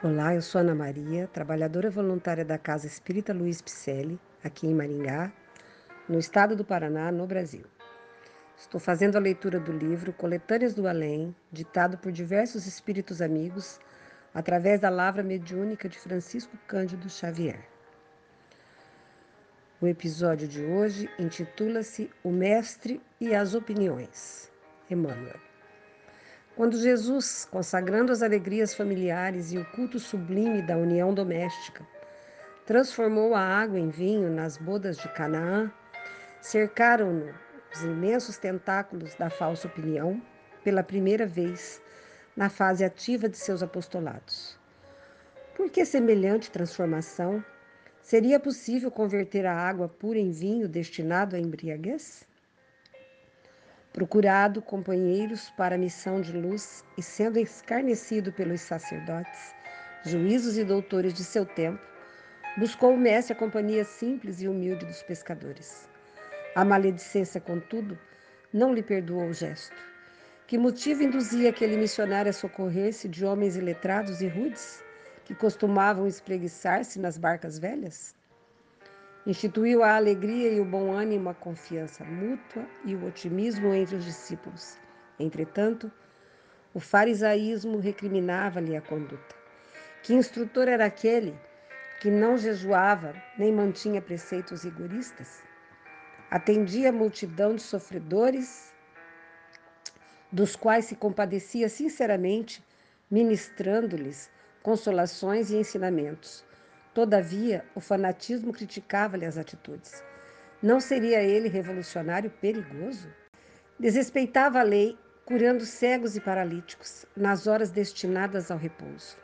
Olá, eu sou Ana Maria, trabalhadora voluntária da Casa Espírita Luiz Picelli, aqui em Maringá, no estado do Paraná, no Brasil. Estou fazendo a leitura do livro Coletâneas do Além, ditado por diversos espíritos amigos, através da lavra mediúnica de Francisco Cândido Xavier. O episódio de hoje intitula-se O Mestre e as Opiniões. Emmanuel. Quando Jesus, consagrando as alegrias familiares e o culto sublime da união doméstica, transformou a água em vinho nas bodas de Canaã, cercaram-no os imensos tentáculos da falsa opinião pela primeira vez na fase ativa de seus apostolados. Por que semelhante transformação? Seria possível converter a água pura em vinho destinado à embriaguez? Procurado companheiros para a missão de luz e sendo escarnecido pelos sacerdotes, juízos e doutores de seu tempo, buscou o mestre a companhia simples e humilde dos pescadores. A maledicência, contudo, não lhe perdoou o gesto. Que motivo induzia aquele missionário a socorrer-se de homens iletrados e rudes, que costumavam espreguiçar-se nas barcas velhas? Instituiu a alegria e o bom ânimo, a confiança mútua e o otimismo entre os discípulos. Entretanto, o farisaísmo recriminava-lhe a conduta. Que instrutor era aquele que não jejuava nem mantinha preceitos rigoristas? Atendia a multidão de sofredores, dos quais se compadecia sinceramente, ministrando-lhes consolações e ensinamentos Todavia, o fanatismo criticava-lhe as atitudes. Não seria ele revolucionário perigoso? Desrespeitava a lei, curando cegos e paralíticos nas horas destinadas ao repouso.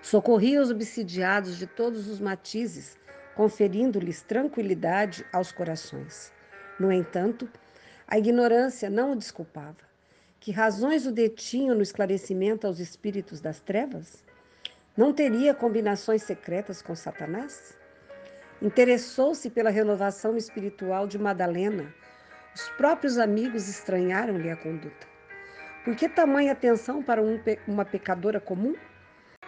Socorria os obsidiados de todos os matizes, conferindo-lhes tranquilidade aos corações. No entanto, a ignorância não o desculpava. Que razões o detinham no esclarecimento aos espíritos das trevas? Não teria combinações secretas com Satanás? Interessou-se pela renovação espiritual de Madalena. Os próprios amigos estranharam-lhe a conduta. Por que tamanha atenção para um, uma pecadora comum?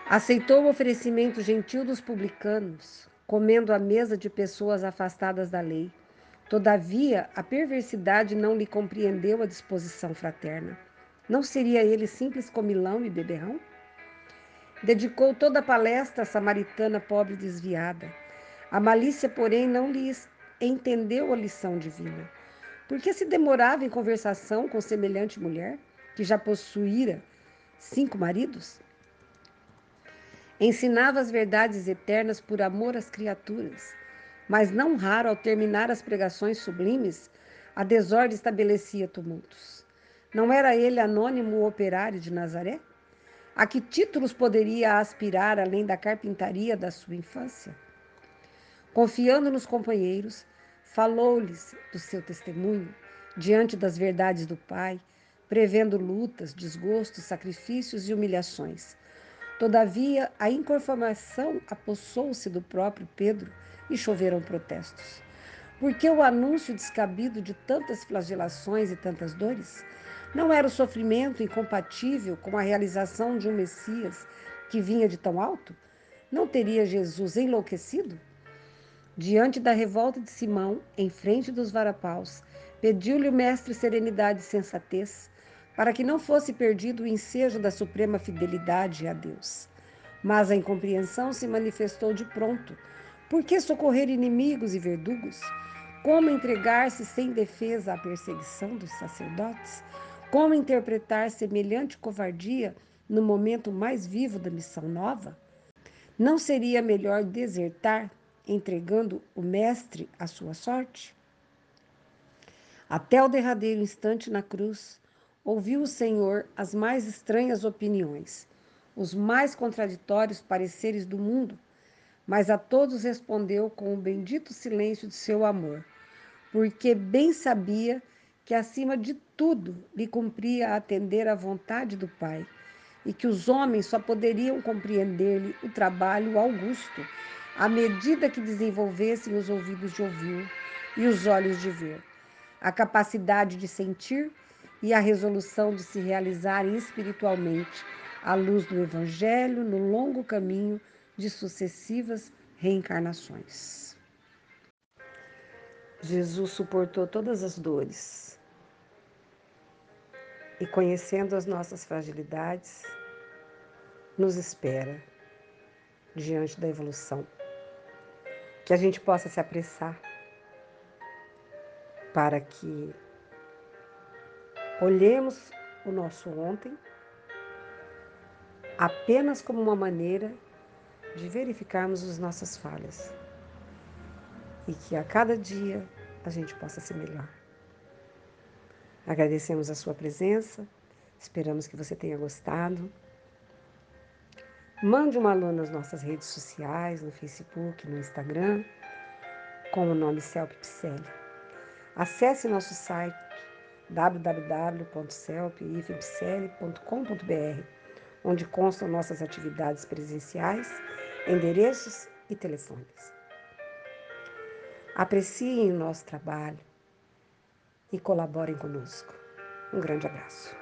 Aceitou o oferecimento gentil dos publicanos, comendo à mesa de pessoas afastadas da lei. Todavia, a perversidade não lhe compreendeu a disposição fraterna. Não seria ele simples comilão e beberrão? Dedicou toda a palestra à samaritana pobre desviada. A malícia, porém, não lhe entendeu a lição divina. Por que se demorava em conversação com semelhante mulher, que já possuíra cinco maridos? Ensinava as verdades eternas por amor às criaturas, mas não raro, ao terminar as pregações sublimes, a desordem estabelecia tumultos. Não era ele anônimo operário de Nazaré? A que títulos poderia aspirar além da carpintaria da sua infância? Confiando nos companheiros, falou-lhes do seu testemunho diante das verdades do Pai, prevendo lutas, desgostos, sacrifícios e humilhações. Todavia, a inconformação apossou-se do próprio Pedro e choveram protestos. Por que o anúncio descabido de tantas flagelações e tantas dores? Não era o sofrimento incompatível com a realização de um Messias que vinha de tão alto? Não teria Jesus enlouquecido? Diante da revolta de Simão, em frente dos varapaus, pediu-lhe o mestre serenidade e sensatez, para que não fosse perdido o ensejo da suprema fidelidade a Deus. Mas a incompreensão se manifestou de pronto. Por que socorrer inimigos e verdugos? Como entregar-se sem defesa à perseguição dos sacerdotes? Como interpretar semelhante covardia no momento mais vivo da missão nova? Não seria melhor desertar, entregando o Mestre à sua sorte? Até o derradeiro instante na cruz, ouviu o Senhor as mais estranhas opiniões, os mais contraditórios pareceres do mundo, mas a todos respondeu com o bendito silêncio de seu amor, porque bem sabia que acima de tudo lhe cumpria atender à vontade do Pai e que os homens só poderiam compreender-lhe o trabalho augusto à medida que desenvolvessem os ouvidos de ouvir e os olhos de ver, a capacidade de sentir e a resolução de se realizarem espiritualmente à luz do Evangelho no longo caminho de sucessivas reencarnações. Jesus suportou todas as dores e, conhecendo as nossas fragilidades, nos espera diante da evolução. Que a gente possa se apressar para que olhemos o nosso ontem apenas como uma maneira de verificarmos as nossas falhas e que a cada dia a gente possa ser melhor. Agradecemos a sua presença, esperamos que você tenha gostado. Mande um alô nas nossas redes sociais, no Facebook, no Instagram, com o nome Celp Picelli. Acesse nosso site www.celpifpicelli.com.br, onde constam nossas atividades presenciais, endereços e telefones. Apreciem o nosso trabalho e colaborem conosco. Um grande abraço.